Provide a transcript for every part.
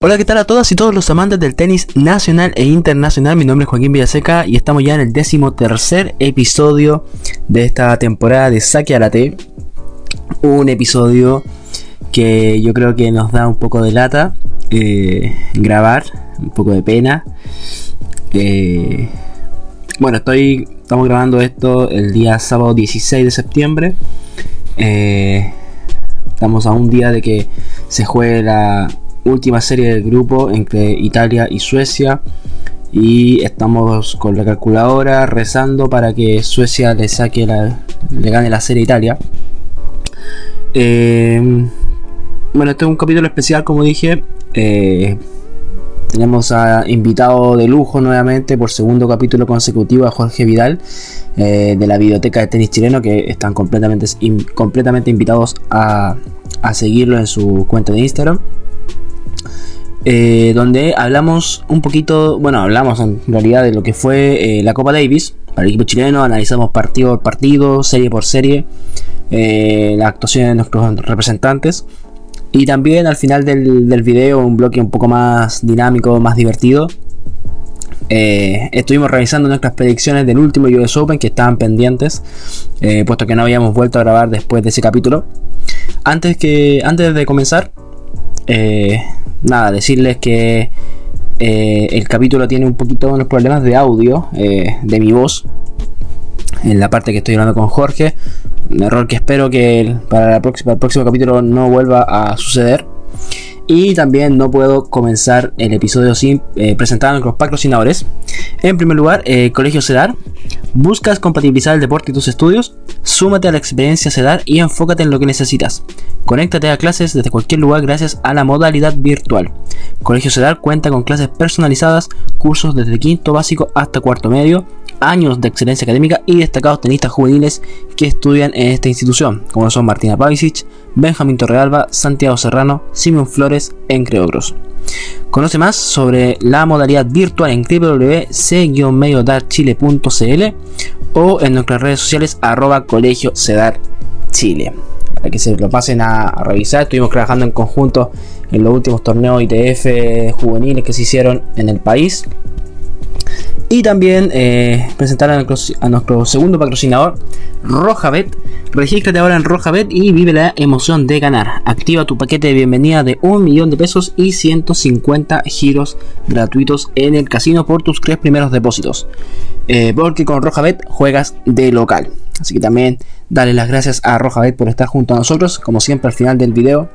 Hola, ¿qué tal a todas y todos los amantes del tenis nacional e internacional? Mi nombre es Joaquín Villaseca y estamos ya en el décimo tercer episodio de esta temporada de Saque a la T. Un episodio que yo creo que nos da un poco de lata eh, grabar, un poco de pena. Eh, bueno, estoy, estamos grabando esto el día sábado 16 de septiembre. Eh, estamos a un día de que se juegue la última serie del grupo entre Italia y Suecia. Y estamos con la calculadora rezando para que Suecia le saque la, le gane la serie a Italia. Eh, bueno, este es un capítulo especial, como dije. Eh, tenemos a invitado de lujo nuevamente por segundo capítulo consecutivo a Jorge Vidal eh, de la Biblioteca de Tenis Chileno que están completamente, completamente invitados a, a seguirlo en su cuenta de Instagram. Eh, donde hablamos un poquito, bueno, hablamos en realidad de lo que fue eh, la Copa Davis para el equipo chileno, analizamos partido por partido, serie por serie, eh, la actuación de nuestros representantes y también al final del, del video un bloque un poco más dinámico, más divertido. estuvimos revisando nuestras predicciones del último US Open que estaban pendientes, puesto que no habíamos vuelto a grabar después de ese capítulo. Antes, que, antes de comenzar, nada, decirles que eh, el capítulo tiene un poquito unos problemas de audio eh, de mi voz. En la parte que estoy hablando con Jorge. Un error que espero que para, la próxima, el próximo capítulo no vuelva a suceder. Y también no puedo comenzar el episodio sin eh, presentar a nuestros patrocinadores. En primer lugar, eh, Colegio CEDAR. ¿Buscas compatibilizar el deporte y tus estudios? Súmate a la experiencia CEDAR y enfócate en lo que necesitas. Conéctate a clases desde cualquier lugar gracias a la modalidad virtual. Colegio CEDAR cuenta con clases personalizadas, cursos desde quinto básico hasta cuarto medio, años de excelencia académica y destacados tenistas juveniles que estudian en esta institución, como son Martina Pavicic, Benjamín Torrealba, Santiago Serrano, Simón Flores, entre otros. Conoce más sobre la modalidad virtual en www.c-mediodarchile.cl o en nuestras redes sociales arroba colegio cedar chile para que se lo pasen a, a, revisar. Estuvimos trabajando en conjunto en los últimos torneos ITF juveniles que se hicieron en el país. Y también eh, presentar a nuestro, segundo patrocinador, Rojabet. Regístrate ahora en Rojabet y vive la emoción de ganar. Activa tu paquete de bienvenida de un millón de pesos y 150 giros gratuitos en el casino por tus tres primeros depósitos. Eh, porque con Rojabet juegas de local. Así que también dale las gracias a Rojabet por estar junto a nosotros. Como siempre al final del video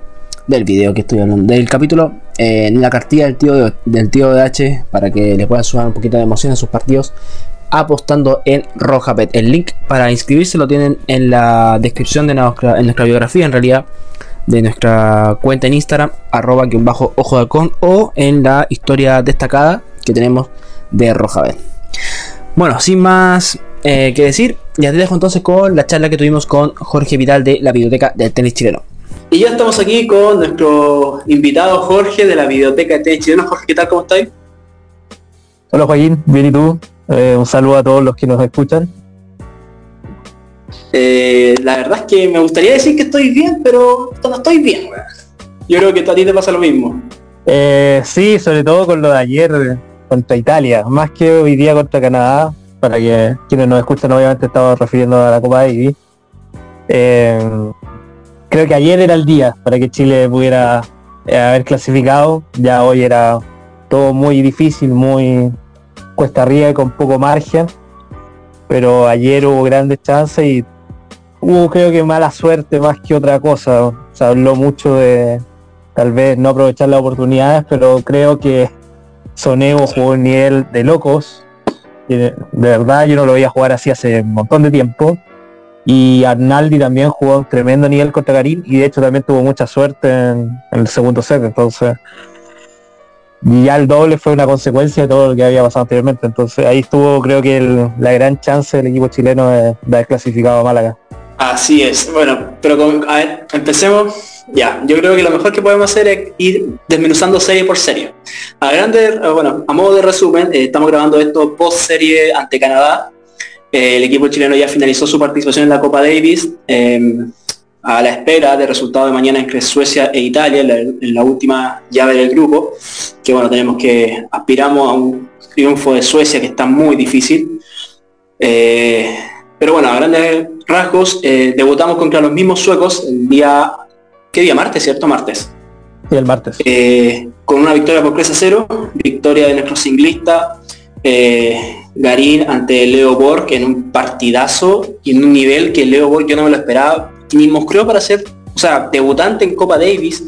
del video que estoy hablando, del capítulo, eh, en la cartilla del tío de, del tío de H para que le pueda sumar un poquito de emoción a sus partidos apostando en Rojapet. El link para inscribirse lo tienen en la descripción de nuestra, en nuestra biografía, en realidad, de nuestra cuenta en Instagram, arroba que un bajo ojo de halcón, o en la historia destacada que tenemos de Rojapet. Bueno, sin más eh, que decir, ya te dejo entonces con la charla que tuvimos con Jorge Vidal de la Biblioteca del Tenis Chileno. Y ya estamos aquí con nuestro invitado Jorge de la Biblioteca de Chileno. Jorge, ¿qué tal? ¿Cómo estáis? Hola Joaquín, bien y tú. Eh, un saludo a todos los que nos escuchan. Eh, la verdad es que me gustaría decir que estoy bien, pero no estoy bien. Yo creo que a ti te pasa lo mismo. Eh, sí, sobre todo con lo de ayer contra Italia, más que hoy día contra Canadá, para que quienes nos escuchan obviamente estamos refiriendo a la Copa Davis. Eh, creo que ayer era el día para que Chile pudiera eh, haber clasificado. Ya hoy era todo muy difícil, muy cuesta arriba y con poco margen. Pero ayer hubo grandes chances y hubo creo que mala suerte más que otra cosa. Se habló mucho de tal vez no aprovechar las oportunidades, pero creo que Sonego jugó un nivel de locos. De verdad yo no lo veía jugar así hace un montón de tiempo y Arnaldi también jugó un tremendo nivel contra Karim y de hecho también tuvo mucha suerte en, el segundo set, entonces y ya el doble fue una consecuencia de todo lo que había pasado anteriormente, entonces ahí estuvo creo que la gran chance del equipo chileno de, de, haber clasificado a Málaga. Así es, bueno, pero empecemos ya, yo creo que lo mejor que podemos hacer es ir desmenuzando serie por serie. A grande, bueno, a modo de resumen, eh, estamos grabando esto post serie ante Canadá, el equipo chileno ya finalizó su participación en la Copa Davis. Eh, a la espera del resultado de mañana entre Suecia e Italia en la, última llave del grupo, que bueno, tenemos que aspiramos a un triunfo de Suecia que está muy difícil. Eh, pero bueno, a grandes rasgos, eh, debutamos contra los mismos suecos el día, ¿qué día? Martes, ¿cierto? Martes. Sí, el martes. Eh, con una victoria por 3 a 0, victoria de nuestro singlista Garín ante Leo Borg en un partidazo y en un nivel que Leo Borg yo no me lo esperaba, ni creo para ser, o sea, debutante en Copa Davis.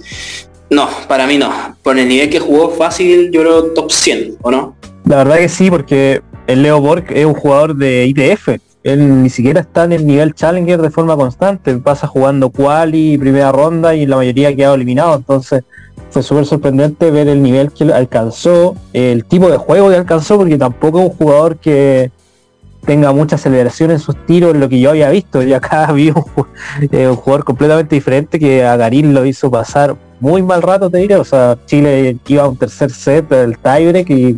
No, para mí no. Por el nivel que jugó fácil, yo creo top 100, ¿o no? La verdad que sí, porque el Leo Borg es un jugador de ITF. Él ni siquiera está en el nivel Challenger de forma constante. Pasa jugando quali, primera ronda y la mayoría ha quedado eliminado. Entonces fue súper sorprendente ver el nivel que alcanzó, el tipo de juego que alcanzó, porque tampoco es un jugador que tenga mucha aceleración en sus tiros, lo que yo había visto. Y acá vi eh, un, jugador completamente diferente que a Garín lo hizo pasar muy mal rato, te diré. O sea, Chile iba a un tercer set del tiebreak y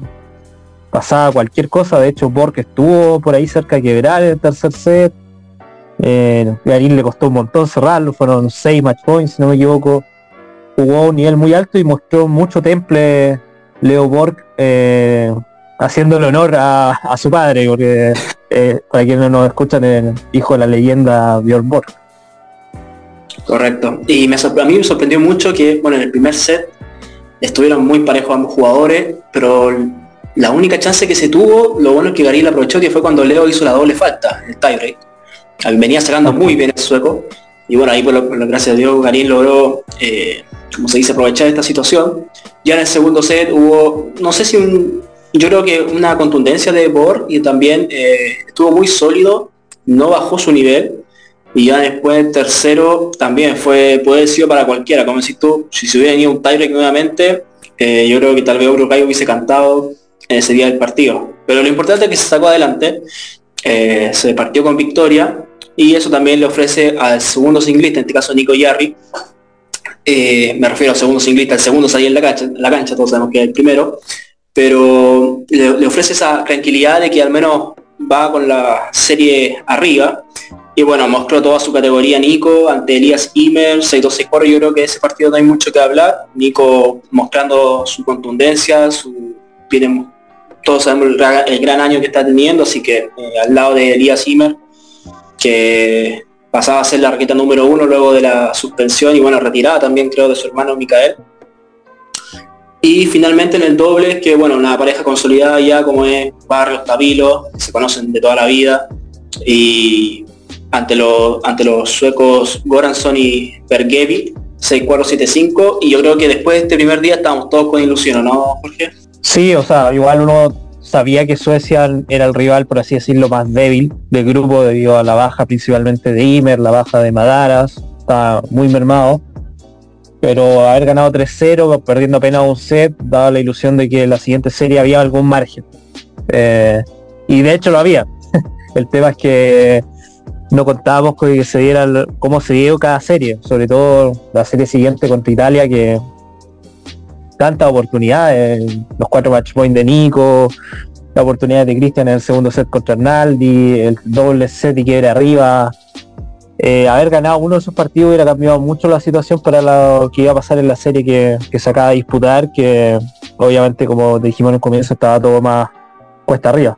pasaba cualquier cosa. De hecho, porque estuvo por ahí cerca de quebrar el tercer set. Eh, Garín le costó un montón cerrarlo, fueron seis match points, si no me equivoco. Jugó a un nivel muy alto y mostró mucho temple Leo Borg eh, haciéndole honor a, su padre, porque eh, para quienes no nos escuchan, el hijo de la leyenda Björn Borg. Correcto. Y me a mí me sorprendió mucho que, bueno, en el primer set estuvieron muy parejos ambos jugadores, pero la única chance que se tuvo, lo bueno es que la aprovechó, que fue cuando Leo hizo la doble falta, el tiebreak. Venía sacando muy bien el sueco. Y bueno, ahí por, lo, gracias a Dios Garín logró, eh, como se dice, aprovechar esta situación. Ya en el segundo set hubo, no sé si un, yo creo que una contundencia de Borg y también eh, estuvo muy sólido, no bajó su nivel. Y ya después el tercero también fue, puede haber sido para cualquiera, como decís tú, si se hubiera venido un tiebreak nuevamente, eh, yo creo que tal vez Uruguay hubiese cantado ese día del partido. Pero lo importante es que se sacó adelante, eh, se partió con victoria y eso también le ofrece al segundo singlista, en este caso Nico Yarri, eh, me refiero al segundo singlista, el segundo salía en la cancha, la cancha, todos sabemos que es el primero, pero le, ofrece esa tranquilidad de que al menos va con la serie arriba. Y bueno, mostró toda su categoría Nico ante Elías Imer, 6-2-6-4. Yo creo que ese partido no hay mucho que hablar. Nico mostrando su contundencia, su, todos sabemos el, gran año que está teniendo, así que eh, al lado de Elías Imer, que pasaba a ser la raqueta número uno luego de la suspensión y bueno, retirada también creo de su hermano Micael. Y finalmente en el doble, que bueno, una pareja consolidada ya como es Barrios Tabilo, se conocen de toda la vida, y ante los, ante los suecos Goranson y Bergevi, 6-4-7-5, y yo creo que después de este primer día estábamos todos con ilusión, ¿no, Jorge? Sí, o sea, igual uno sabía que Suecia era el rival, por así decirlo, más débil del grupo debido a la baja principalmente de Imer, la baja de Madaras, está muy mermado. Pero haber ganado 3-0, perdiendo apenas un set, daba la ilusión de que en la siguiente serie había algún margen. Eh, y de hecho lo había. el tema es que no contábamos con que se diera cómo se dio cada serie, sobre todo la serie siguiente contra Italia, que tantas oportunidades, los cuatro match points de Nico, la oportunidad de Cristian en el segundo set contra Arnaldi, el doble set y quiebre arriba. Eh, haber ganado uno de esos partidos hubiera cambiado mucho la situación para lo que iba a pasar en la serie que, se acaba de disputar, que obviamente como dijimos en el comienzo estaba todo más cuesta arriba.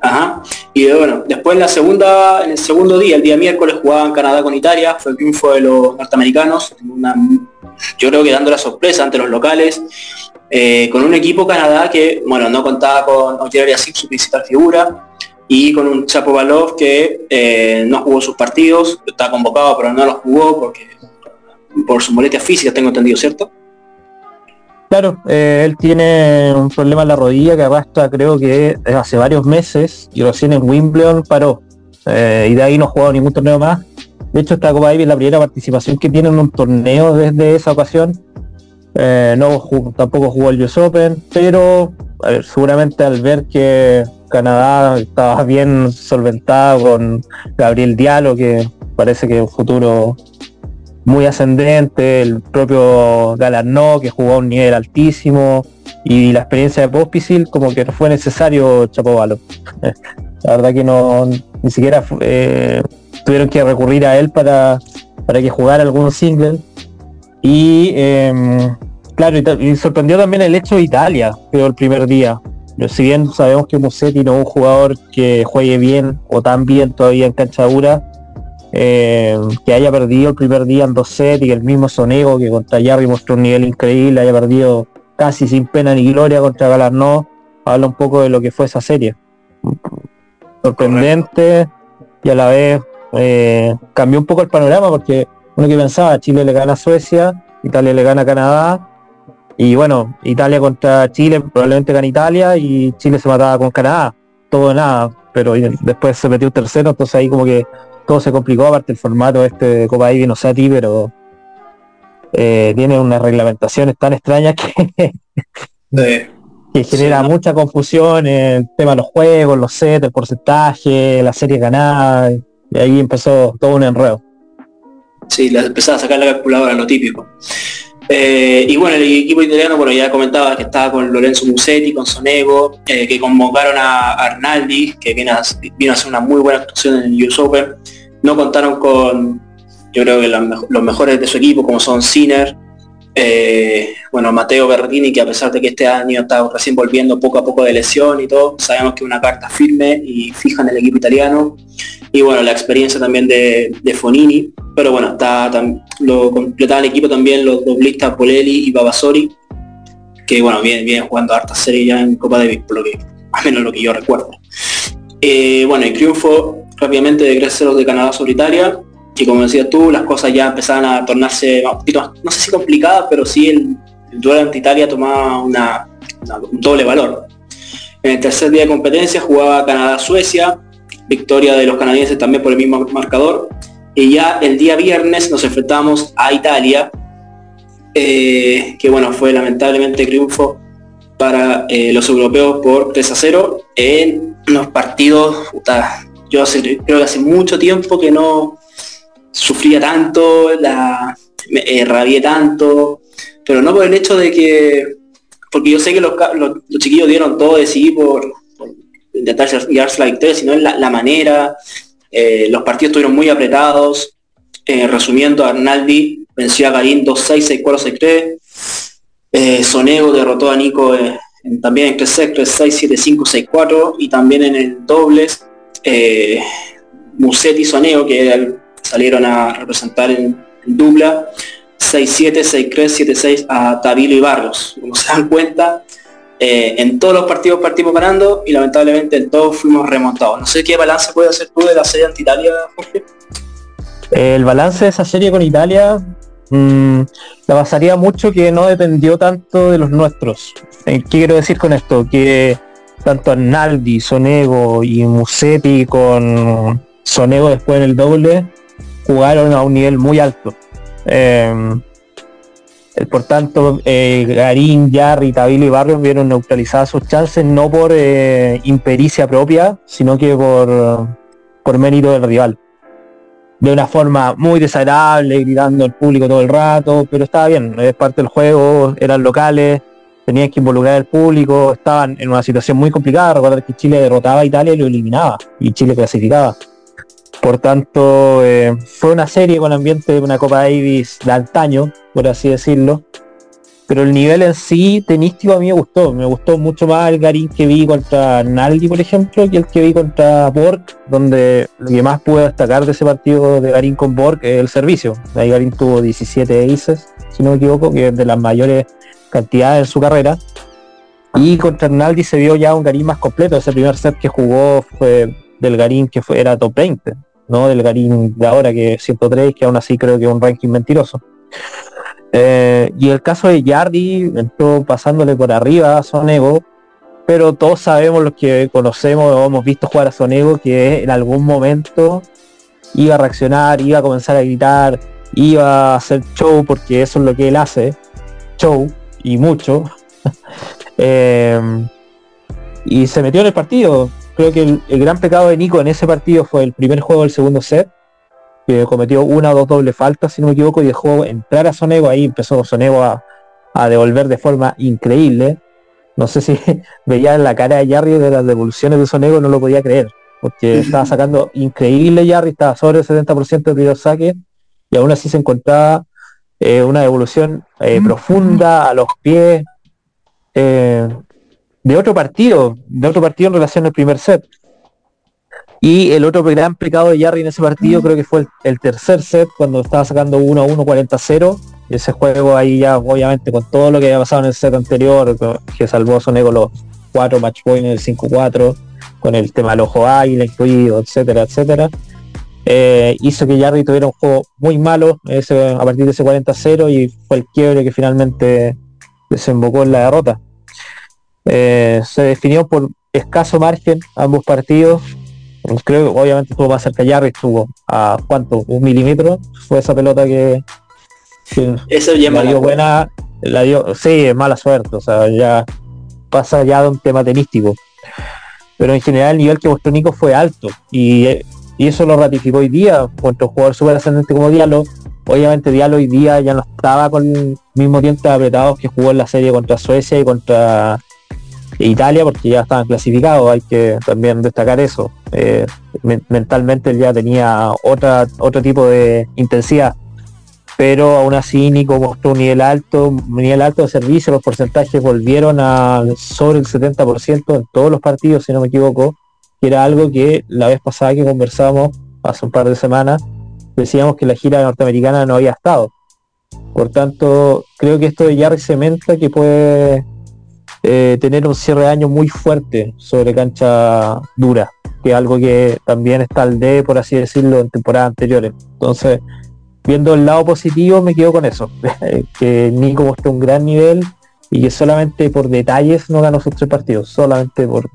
Ajá. Y bueno, después en la segunda, en el segundo día, el día miércoles, jugaban Canadá con Italia, fue el triunfo de los norteamericanos, yo creo que dando la sorpresa ante los locales, eh, con un equipo Canadá que, bueno, no contaba con su principal figura, y con un Chapo Balov que eh, no jugó sus partidos, está convocado pero no los jugó porque por su molestia física, tengo entendido, ¿cierto? Claro, eh, él tiene un problema en la rodilla que arrastra creo que hace varios meses y recién en Wimbledon paró. y de ahí no ha jugado ningún torneo más. De hecho, esta Copa Davis es la primera participación que tiene en un torneo desde esa ocasión. Eh, no tampoco jugó el US Open, pero seguramente al ver que Canadá estaba bien solventado con Gabriel Diallo, que parece que un futuro muy ascendente, el propio Galarno, que jugó a un nivel altísimo, y la experiencia de Pospisil, como que no fue necesario Chapovalo. la verdad que no, ni siquiera eh, tuvieron que recurrir a él para para que jugara algún single. Y em, claro, y, sorprendió también el hecho de Italia, creo, el primer día. si bien sabemos que Musetti no es un jugador que juegue bien o tan bien todavía en cancha dura, eh, que haya perdido el primer día en dos sets y el mismo Sonego que contra Jarry mostró un nivel increíble, haya perdido casi sin pena ni gloria contra Galarno, habla un poco de lo que fue esa serie. Sorprendente y a la vez eh, cambió un poco el panorama porque uno que pensaba, Chile le gana a Suecia, Italia le gana a Canadá, y bueno, Italia contra Chile probablemente gana Italia y Chile se mataba con Canadá, todo nada, pero después se metió un tercero, entonces ahí como que todo se complicó, aparte el formato este de Copa Davis, no sé a ti, pero eh, tiene unas reglamentaciones tan extrañas que, que genera mucha confusión el tema de los juegos, los sets, el porcentaje, la serie ganada, y ahí empezó todo un enredo. Sí, la empezaba a sacar la calculadora, lo típico. Eh, y bueno, el equipo italiano, bueno, ya comentaba que estaba con Lorenzo Musetti, con Sonego, eh, que convocaron a Arnaldi, que vino a, vino a, hacer una muy buena actuación en el US Open. No contaron con, yo creo que los, mejores de su equipo, como son Sinner, eh, bueno, Mateo Berrettini, que a pesar de que este año está recién volviendo poco a poco de lesión y todo, sabemos que una carta firme y fija en el equipo italiano. Y bueno, la experiencia también de, Fonini. Pero bueno, está, lo completaba el equipo también los doblistas Polelli y Babasori, que bueno, vienen, vienen jugando harta serie ya en Copa Davis, por lo que, al menos lo que yo recuerdo. Eh, bueno, el triunfo rápidamente de 3-0 de Canadá sobre Italia, que como decías tú, las cosas ya empezaban a tornarse un poquito, no sé si complicadas, pero sí el, duelo ante Italia tomaba una, un doble valor. En el tercer día de competencia jugaba Canadá-Suecia, victoria de los canadienses también por el mismo marcador. Y ya el día viernes nos enfrentamos a Italia, eh, que bueno, fue lamentablemente triunfo para eh, los europeos por 3 a 0 en unos partidos, yo creo que hace mucho tiempo que no, sufría tanto, la, me, eh, rabié tanto, pero no por el hecho de que, porque yo sé que los, chiquillos dieron todo de sí por, intentar llevarse la victoria, sino en la, manera, eh, los partidos estuvieron muy apretados, eh, resumiendo, Arnaldi venció a Garín 2-6, 6-4, 6-3, Sonego derrotó a Nico también en 3 6-7-5, 6-4 y también en el dobles, Musetti Sonego, que era el salieron a representar en, dupla 6-7, 6-3, 7-6 a Tabilo y Barros. Como se dan cuenta, eh, en todos los partidos partimos ganando y lamentablemente en todos fuimos remontados. No sé qué balance puede hacer tú de la serie ante Italia, Jorge. El balance de esa serie con Italia mm, la basaría mucho que no dependió tanto de los nuestros. Eh, ¿Qué quiero decir con esto? Que tanto Arnaldi, Sonego y Musetti con Sonego después en el doble jugaron a un nivel muy alto. Em, eh, por tanto, eh, Garín, Yarri, Tabilo y Barrios vieron neutralizadas sus chances no por eh, impericia propia, sino que por, por mérito del rival. De una forma muy desagradable, gritando al público todo el rato, pero estaba bien, es parte del juego, eran locales, tenían que involucrar al público, estaban en una situación muy complicada, recordar que Chile derrotaba a Italia y lo eliminaba, y Chile clasificaba. Por tanto, eh, fue una serie con ambiente de una Copa Davis de antaño, por así decirlo. Pero el nivel en sí tenístico a mí me gustó. Me gustó mucho más el Garín que vi contra Naldi, por ejemplo, que el que vi contra Borg, donde lo que más pude destacar de ese partido de Garín con Borg es el servicio. Ahí Garín tuvo 17 aces, si no me equivoco, que es de las mayores cantidades en su carrera. Y contra Naldi se vio ya un Garín más completo. Ese primer set que jugó fue del Garín que era top 20. ¿No? Del Garín de ahora, que es 103, que aún así creo que es un ranking mentiroso. Eh, y el caso de Yardi entró pasándole por arriba a Sonego, pero todos sabemos los que conocemos o hemos visto jugar a Sonego que en algún momento iba a reaccionar, iba a comenzar a gritar, iba a hacer show, porque eso es lo que él hace, show y mucho. Eh, y se metió en el partido creo que el, gran pecado de Nico en ese partido fue el primer juego del segundo set, que cometió una o dos dobles faltas, si no me equivoco, y dejó entrar a Sonego, ahí empezó Sonego a, devolver de forma increíble. No sé si veía en la cara de Jarry de las devoluciones de Sonego, no lo podía creer, porque estaba sacando increíble Jarry, estaba sobre el 70% de primer saque, y aún así se encontraba eh, una evolución eh, profunda a los pies eh, de otro partido, de otro partido en relación al primer set. Y el otro gran pecado de Jarry en ese partido creo que fue el, tercer set, cuando estaba sacando 1 a 1, 40 0. Y ese juego ahí ya, obviamente, con todo lo que había pasado en el set anterior, que salvó a Sonego los cuatro match points en el 5-4, con el tema del ojo águila incluido, etcétera, etcétera. Eh, hizo que Jarry tuviera un juego muy malo ese, a partir de ese 40-0 y fue el quiebre que finalmente desembocó en la derrota. Eh, se definió por escaso margen ambos partidos. Creo que obviamente estuvo más cerca Jarry, estuvo a cuánto, un milímetro. Fue esa pelota que, Eso ya la dio buena, la dio, sí, es mala suerte, o sea, ya pasa ya de un tema tenístico. Pero en general el nivel que mostró Nico fue alto y, y eso lo ratificó hoy día contra un jugador súper ascendente como Diallo. Obviamente Diallo hoy día ya no estaba con el mismo tiempo apretados que jugó en la serie contra Suecia y contra Italia porque ya estaban clasificados, hay que también destacar eso. Eh, mentalmente ya tenía otra, otro tipo de intensidad pero aún así Nico mostró un nivel alto, un nivel alto de servicio, los porcentajes volvieron a sobre el 70% en todos los partidos, si no me equivoco, que era algo que la vez pasada que conversamos, hace un par de semanas, decíamos que la gira norteamericana no había estado. Por tanto, creo que esto Jarry cementa que puede eh, tener un cierre de año muy fuerte sobre cancha dura, que es algo que también está al D, por así decirlo, en temporadas anteriores. Entonces, viendo el lado positivo me quedo con eso, que Nico mostró un gran nivel y que solamente por detalles no ganó sus tres partidos, solamente por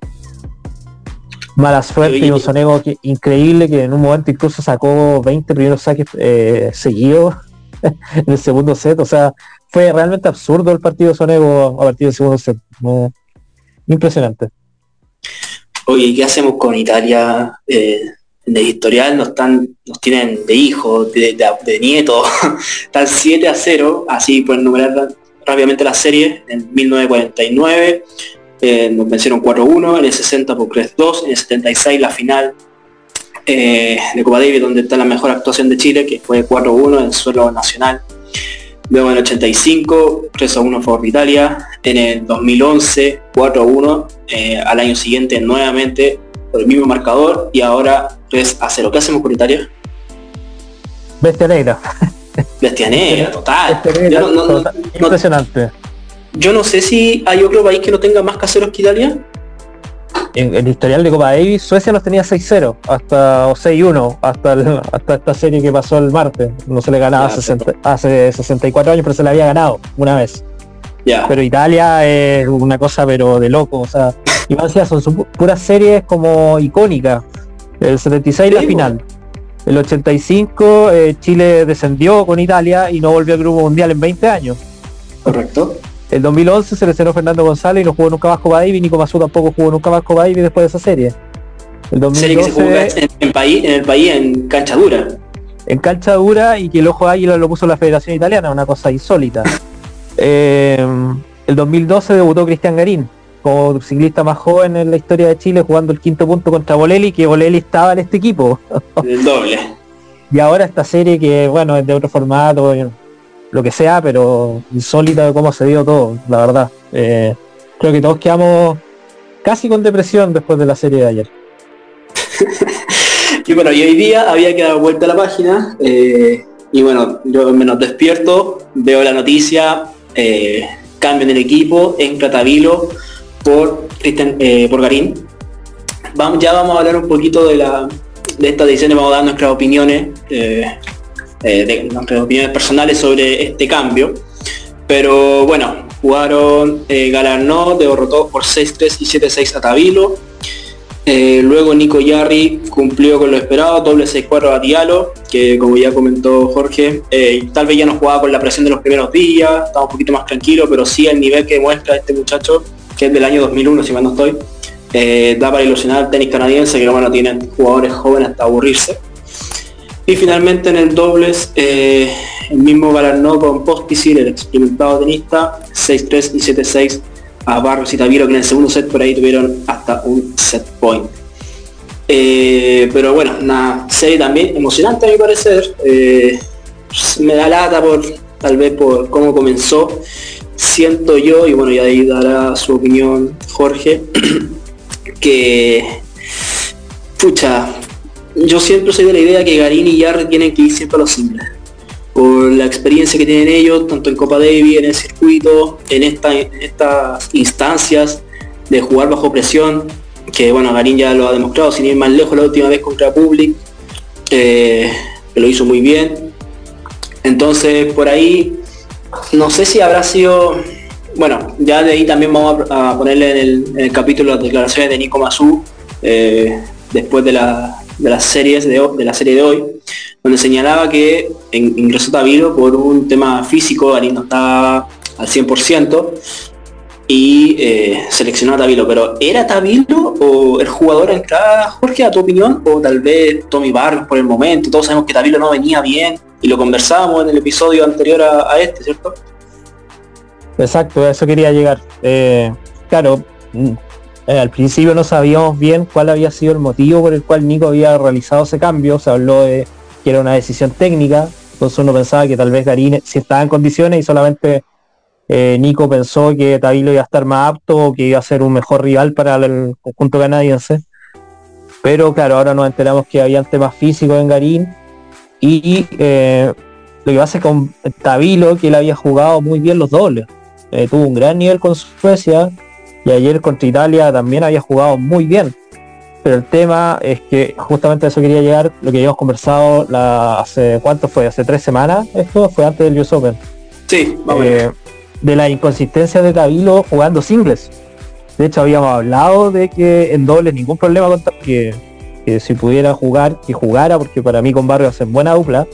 mala suerte y un sonego que, increíble que en un momento incluso sacó 20 primeros saques eh, seguidos en el segundo set, o sea, fue realmente absurdo el partido Sonego a partir del segundo set, impresionante. Oye, ¿qué hacemos con Italia? Eh, de historial nos están, nos tienen de hijo, de, de, nieto, están 7 a 0, así pueden numerar rápidamente la serie, en 1949 eh, nos vencieron 4-1, en el 60 por 3-2, en el 76 la final eh, de Copa Davis donde está la mejor actuación de Chile, que fue 4-1 en el suelo nacional. Luego en el 85, 3-1 por Italia. En el 2011, 4-1. Eh, al año siguiente, nuevamente por el mismo marcador y ahora 3 a 0. ¿Qué hacemos con Italia? Bestia negra. Bestia negra, total. Impresionante. Yo no sé si hay otro país que no tenga más caseros que Italia. En el historial de Copa Davis, Suecia nos tenía 6-0 hasta o 6-1 hasta hasta esta serie que pasó el martes. No se le ganaba hace 64 años, pero se le había ganado una vez. Ya. Pero Italia es una cosa pero de loco, o sea, y más son puras series como icónicas. El 76 la final. El 85 eh, Chile descendió con Italia y no volvió al grupo mundial en 20 años. Correcto. El 2011 se lesionó Fernando González y no jugó nunca más Copa Davis, Nico Mazú tampoco jugó nunca más Copa Davis después de esa serie. El 2012, en, el país, en el país en cancha dura. En cancha dura y que el ojo águila lo puso la Federación Italiana, una cosa insólita. Eh, el 2012 debutó Cristian Garín, como ciclista más joven en la historia de Chile jugando el quinto punto contra Bolelli, que Bolelli estaba en este equipo. El doble. y ahora esta serie que, bueno, es de otro formato, lo que sea, pero insólita de cómo se dio todo, la verdad. Eh, creo que todos quedamos casi con depresión después de la serie de ayer. y bueno, y hoy día había que dar vuelta a la página. Eh, y bueno, yo menos despierto, veo la noticia, eh, cambio en el equipo, en Tabilo por, eh, por Garín. Vamos, ya vamos a hablar un poquito de, la, de esta edición vamos a dar nuestras opiniones, eh, eh, de nuestras opiniones personales sobre este cambio. Pero bueno, jugaron eh, Galarno, derrotó por 6-3 y 7-6 a Tabilo. luego Nico Yarri cumplió con lo esperado, doble 6-4 a Diallo, que como ya comentó Jorge, tal vez ya no jugaba con la presión de los primeros días, estaba un poquito más tranquilo, pero sí el nivel que muestra este muchacho que es del año 2001, si mal no estoy, eh, da para ilusionar al tenis canadiense, que bueno, tienen jugadores jóvenes hasta aburrirse. Y finalmente en el dobles, eh, el mismo Galarno con Pospisil, el experimentado tenista, 6-3 y 7-6 a Barros y Taviro, que en el segundo set por ahí tuvieron hasta un set point. Eh, pero bueno, una serie también emocionante a mi parecer. me da lata por tal vez por cómo comenzó. Siento yo, y bueno, y ahí dará su opinión Jorge, que pucha, yo siempre soy de la idea que Garín y Yarri tienen que ir siempre a los simples. Por la experiencia que tienen ellos, tanto en Copa Davis, en el circuito, en, esta, estas instancias de jugar bajo presión, que bueno, Garín ya lo ha demostrado, sin ir más lejos la última vez contra Public, eh, que lo hizo muy bien. Entonces, por ahí, no sé si habrá sido, bueno, ya de ahí también vamos a, ponerle en el, capítulo las declaraciones de Nico Mazú, eh, después de, las series de, de, la serie de hoy, donde señalaba que ingresó Tavilo por un tema físico, Garín no estaba al 100%, y eh, seleccionó a Tavilo. Pero ¿era Tavilo o el jugador entrada, Jorge, a tu opinión? O tal vez Tommy Barrios por el momento. Todos sabemos que Tavilo no venía bien y lo conversábamos en el episodio anterior a, este, ¿cierto? Exacto, a eso quería llegar. Eh, claro, eh, al principio no sabíamos bien cuál había sido el motivo por el cual Nico había realizado ese cambio. Se habló de que era una decisión técnica. Entonces uno pensaba que tal vez Garín si estaba en condiciones y solamente eh, Nico pensó que Tavilo iba a estar más apto o que iba a ser un mejor rival para el conjunto canadiense. Pero claro, ahora nos enteramos que había temas físicos en Garín y eh, lo que pasa con Tavilo, que él había jugado muy bien los dobles. Tuvo un gran nivel con Suecia y ayer contra Italia también había jugado muy bien. Pero el tema es que justamente a eso quería llegar, lo que habíamos conversado la, hace, ¿cuánto fue? Hace tres semanas, esto fue antes del US Open. Sí, vamos de la inconsistencia de Tavilo jugando singles. De hecho, habíamos hablado de que en dobles ningún problema con que, que si pudiera jugar, que jugara, porque para mí con Barrio hacen buena dupla.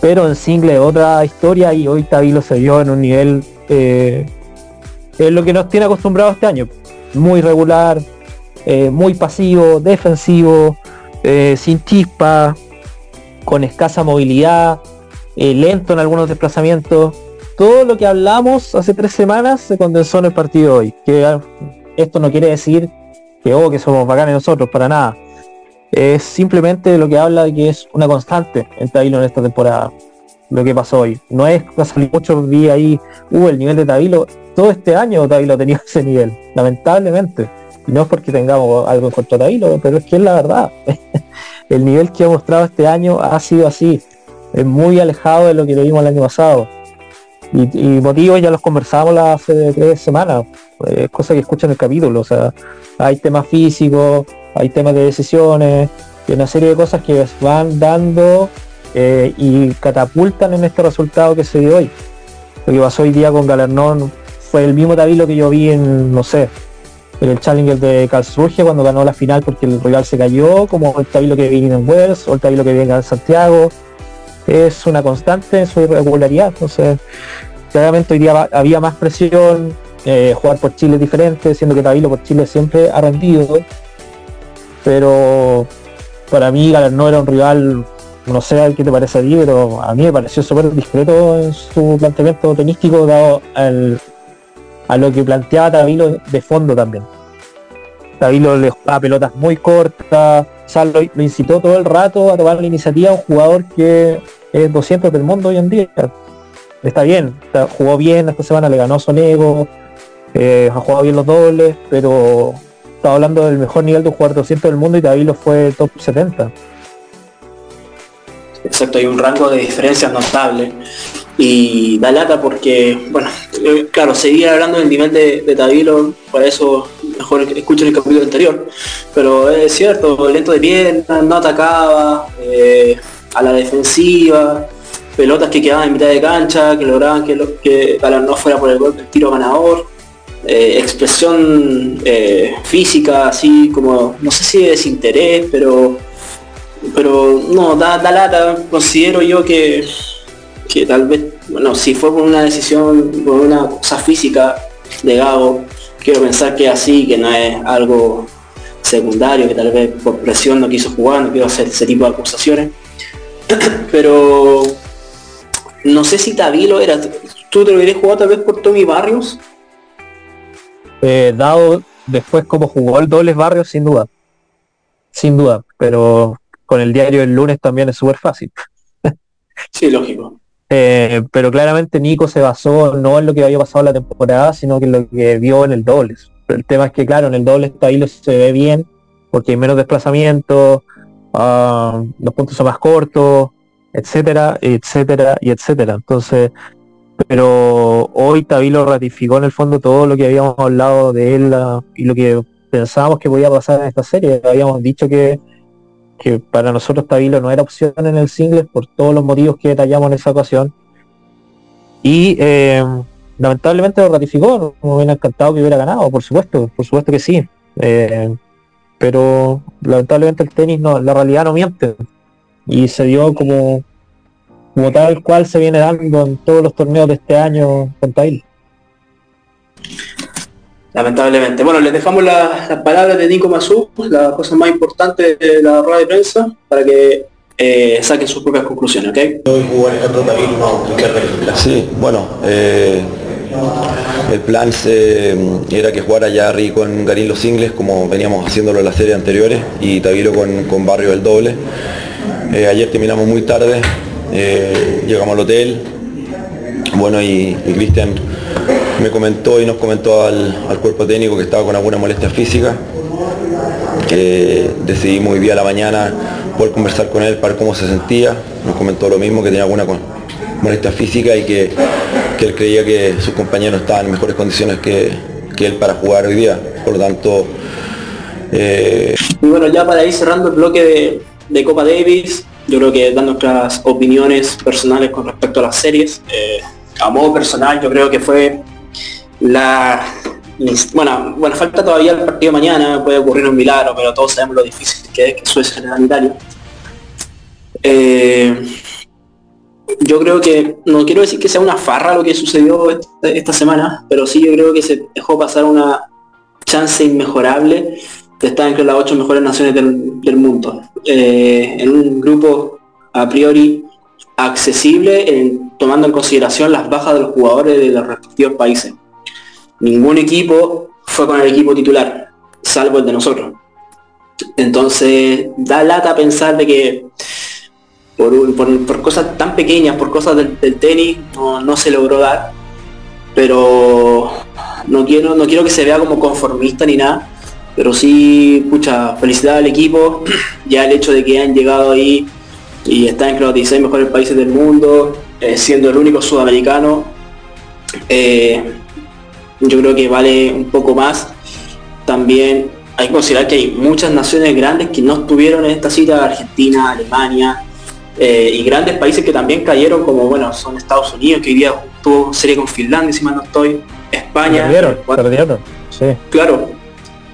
Pero en singles otra historia y hoy Tavilo se vio en un nivel eh, es lo que nos tiene acostumbrado este año. Muy regular, eh, muy pasivo, defensivo, eh, sin chispa, con escasa movilidad, lento en algunos desplazamientos todo lo que hablamos hace tres semanas se condensó en el partido de hoy. Ah, esto no quiere decir que, oh, que somos bacanes nosotros, para nada. Es simplemente lo que habla de que es una constante en Tabilo en esta temporada. Lo que pasó hoy. No es que muchos días ahí, uh, el nivel de Tabilo. Todo este año Tabilo tenía ese nivel, lamentablemente. Y no es porque tengamos algo en contra de Tabilo, pero es que es la verdad. el nivel que ha mostrado este año ha sido así. Es muy alejado de lo que lo vimos el año pasado y, motivos ya los conversamos hace tres semanas, es cosa que escuchan el capítulo, o sea, hay temas físicos, hay temas de decisiones, y una serie de cosas que van dando eh, y catapultan en este resultado que se dio hoy. Lo que pasó hoy día con Galernón fue el mismo Tabilo que yo vi en, no sé, en el Challenger de Karlsruhe cuando ganó la final porque el rival se cayó, como el Tabilo que viene en Wells o el Tabilo que viene en Santiago es una constante en su irregularidad. Entonces, claramente hoy día había más presión, eh, jugar por Chile es diferente, siendo que Tabilo por Chile siempre ha rendido. Pero para mí no era un rival, no sé qué te parece a ti, pero a mí me pareció súper discreto en su planteamiento tenístico dado a lo que planteaba Tabilo de fondo también. Tabilo le jugaba pelotas muy cortas, lo, incitó todo el rato a tomar la iniciativa a un jugador que es 200 del mundo hoy en día. Está bien, jugó bien esta semana, le ganó Sonego, eh, ha jugado bien los dobles, pero estaba hablando del mejor nivel de un jugador 200 del mundo y David fue top 70. Exacto, hay un rango de diferencias notable. Y da lata porque, bueno, eh, claro, seguir hablando del nivel de, de por eso mejor escuchen el capítulo anterior. Pero es cierto, lento de pierna, no atacaba, eh, a la defensiva, pelotas que quedaban en mitad de cancha, que lograban que, lo, que no fuera por el golpe el tiro ganador. Eh, expresión física, así como, no sé si desinterés, pero pero no, da, da lata, considero yo que que tal vez, bueno, si fue por una decisión, por una cosa física de Gago, quiero pensar que así, que no es algo secundario, que tal vez por presión no quiso jugar, no quiero hacer ese tipo de acusaciones. Pero no sé si Tabilo era. ¿Tú te lo hubieras jugado tal vez por Tommy Barrios? Eh, dado después como jugó el dobles Barrios, sin duda. Sin duda. Pero con el diario el lunes también es súper fácil. Sí, lógico. Eh, pero claramente Nico se basó no en lo que había pasado la temporada, sino que en lo que vio en el dobles. El tema es que, claro, en el doble ahí se ve bien, porque hay menos desplazamiento, ah, los puntos son más cortos, etcétera, etcétera, y etcétera. Entonces, pero hoy Tabilo ratificó en el fondo todo lo que habíamos hablado de él ah, y lo que pensábamos que podía pasar en esta serie. Habíamos dicho que, que para nosotros Tabilo no era opción en el single por todos los motivos que detallamos en esa ocasión. Y eh, lamentablemente lo ratificó, me hubiera encantado que hubiera ganado, por supuesto, por supuesto que sí. Eh, pero lamentablemente el tenis no, la realidad no miente. Y se dio como, como tal cual se viene dando en todos los torneos de este año con Tail. Lamentablemente. Bueno, les dejamos las palabras de Nico Mazú, la cosa más importante de la rueda de prensa, para que eh, saquen sus propias conclusiones, ¿ok? Sí, bueno, eh, el plan era que jugara ya Rico con Garín los singles como veníamos haciéndolo en las series anteriores y Tavilo con, Barrio del doble. Eh, ayer terminamos muy tarde, eh, llegamos al hotel, bueno y, Cristian me comentó y nos comentó al, cuerpo técnico que estaba con alguna molestia física, que decidimos muy bien a la mañana poder conversar con él para cómo se sentía, nos comentó lo mismo que tenía alguna molestia física y que, él creía que sus compañeros estaban en mejores condiciones que, él para jugar hoy día. Por lo tanto... Eh... Y bueno, ya para ir cerrando el bloque de, Copa Davis, yo creo que dan nuestras opiniones personales con respecto a las series. Eh, a modo personal, yo creo que fue la... Bueno, bueno, falta todavía el partido mañana, puede ocurrir un milagro, pero todos sabemos lo difícil que es que Suecia en Italia. Eh, yo creo que, no quiero decir que sea una farra lo que sucedió esta, semana, pero sí yo creo que se dejó pasar una chance inmejorable de estar entre las ocho mejores naciones del, mundo. Eh, en un grupo a priori accesible, tomando en consideración las bajas de los jugadores de los respectivos países. Ningún equipo fue con el equipo titular, salvo el de nosotros. Entonces, da lata pensar de que por, cosas tan pequeñas, por cosas del, tenis, no, se logró dar. Pero no quiero, no quiero que se vea como conformista ni nada. Pero sí, mucha felicidad al equipo. Ya el hecho de que han llegado ahí y están entre los 16 mejores países del mundo, eh, siendo el único sudamericano, eh, yo creo que vale un poco más. También hay que considerar que hay muchas naciones grandes que no estuvieron en esta cita, Argentina, Alemania, eh, y grandes países que también cayeron, como bueno, son Estados Unidos, que hoy día tuvo serie con Finlandia, si mal no estoy, España. Perdieron, sí. Claro.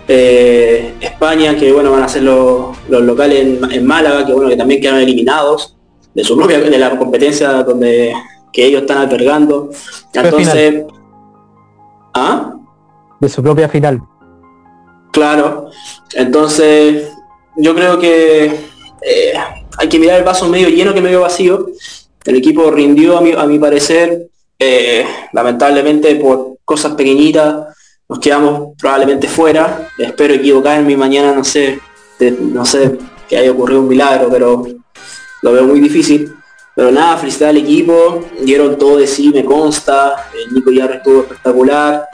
Eh, España, que bueno, van a ser los, locales en, Málaga, que bueno, que también quedaron eliminados de su propia, de la competencia donde que ellos están albergando. Entonces. ¿Ah? De su propia final. Claro. Entonces, yo creo que eh, hay que mirar el vaso medio lleno que medio vacío. El equipo rindió a mi, a mi parecer, eh, lamentablemente por cosas pequeñitas, nos quedamos probablemente fuera. Espero equivocarme mañana, no sé, no sé que haya ocurrido un milagro, pero lo veo muy difícil. Pero nada, felicidad al equipo, dieron todo de sí, me consta. El Nico ya estuvo espectacular.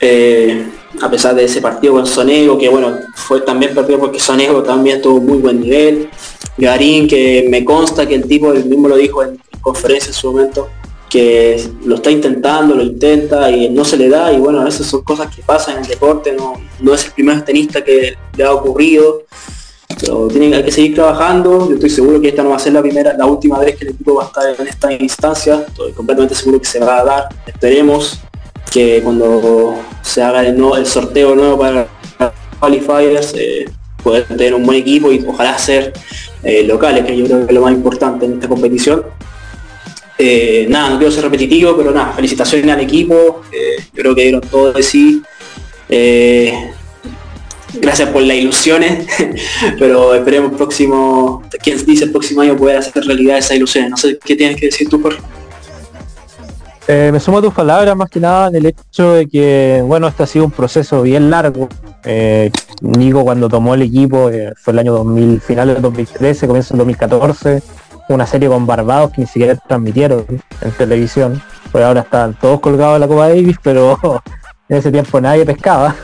Eh, a pesar de ese partido con Sonego, que bueno, fue también perdido porque Sonego también tuvo muy buen nivel. Garín, que me consta que el tipo, el mismo lo dijo en, conferencia en su momento, que lo está intentando, lo intenta y no se le da y bueno, esas son cosas que pasan en el deporte, no, no es el primer tenista que le ha ocurrido, tienen, hay que seguir trabajando, yo estoy seguro que esta no va a ser la primera, la última vez que el equipo va a estar en esta instancia, estoy completamente seguro que se va a dar, esperemos que cuando se haga el, el sorteo nuevo para qualifiers eh, tener un buen equipo y ojalá ser eh, locales, que yo creo que es lo más importante en esta competición. Eh, nada, no quiero ser repetitivo, pero nada, felicitaciones al equipo, yo creo que dieron todo de sí. Gracias por las ilusiones, pero esperemos próximo, quien dice el próximo año poder hacer realidad esas ilusiones. No sé qué tienes que decir tú, por eh, me sumo a tus palabras más que nada en el hecho de que, bueno, este ha sido un proceso bien largo. Eh, Nico cuando tomó el equipo, eh, fue el año 2000, finales del 2013, comienzo del 2014, una serie con Barbados que ni siquiera transmitieron en televisión. Pues ahora están todos colgados en la Copa Davis, pero en ese tiempo nadie pescaba.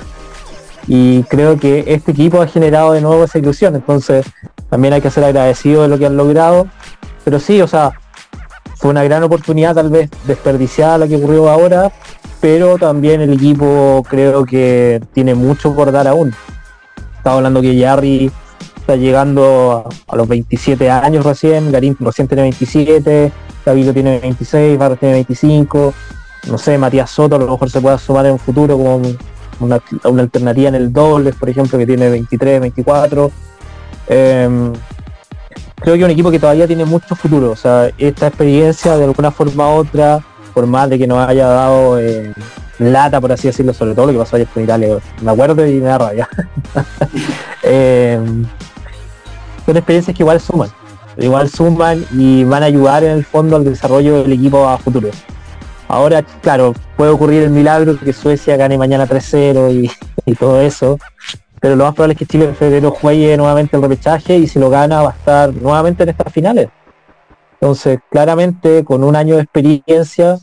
Y creo que este equipo ha generado de nuevo esa ilusión. Entonces también hay que ser agradecido de lo que han logrado. Pero sí, o sea, fue una gran oportunidad tal vez desperdiciada la que ocurrió ahora, pero también el equipo creo que tiene mucho por dar aún. Estaba hablando que Jarry está llegando a, los 27 años recién, Garín recién tiene 27, David tiene 26, Barros tiene 25, no sé, Matías Soto a lo mejor se puede sumar en un futuro como una, alternativa en el doble, por ejemplo, que tiene 23, 24. Em, creo que un equipo que todavía tiene mucho futuro, o sea, esta experiencia de alguna forma u otra, por más de que nos haya dado eh, lata, por así decirlo, sobre todo lo que pasó ayer con Italia, me acuerdo y me da rabia. Em, son experiencias que igual suman, igual suman y van a ayudar en el fondo al desarrollo del equipo a futuro. Ahora, claro, puede ocurrir el milagro que Suecia gane mañana 3-0 y, todo eso, pero lo más probable es que Chile en febrero juegue nuevamente el repechaje y si lo gana va a estar nuevamente en estas finales. Entonces, claramente, con un año de experiencia,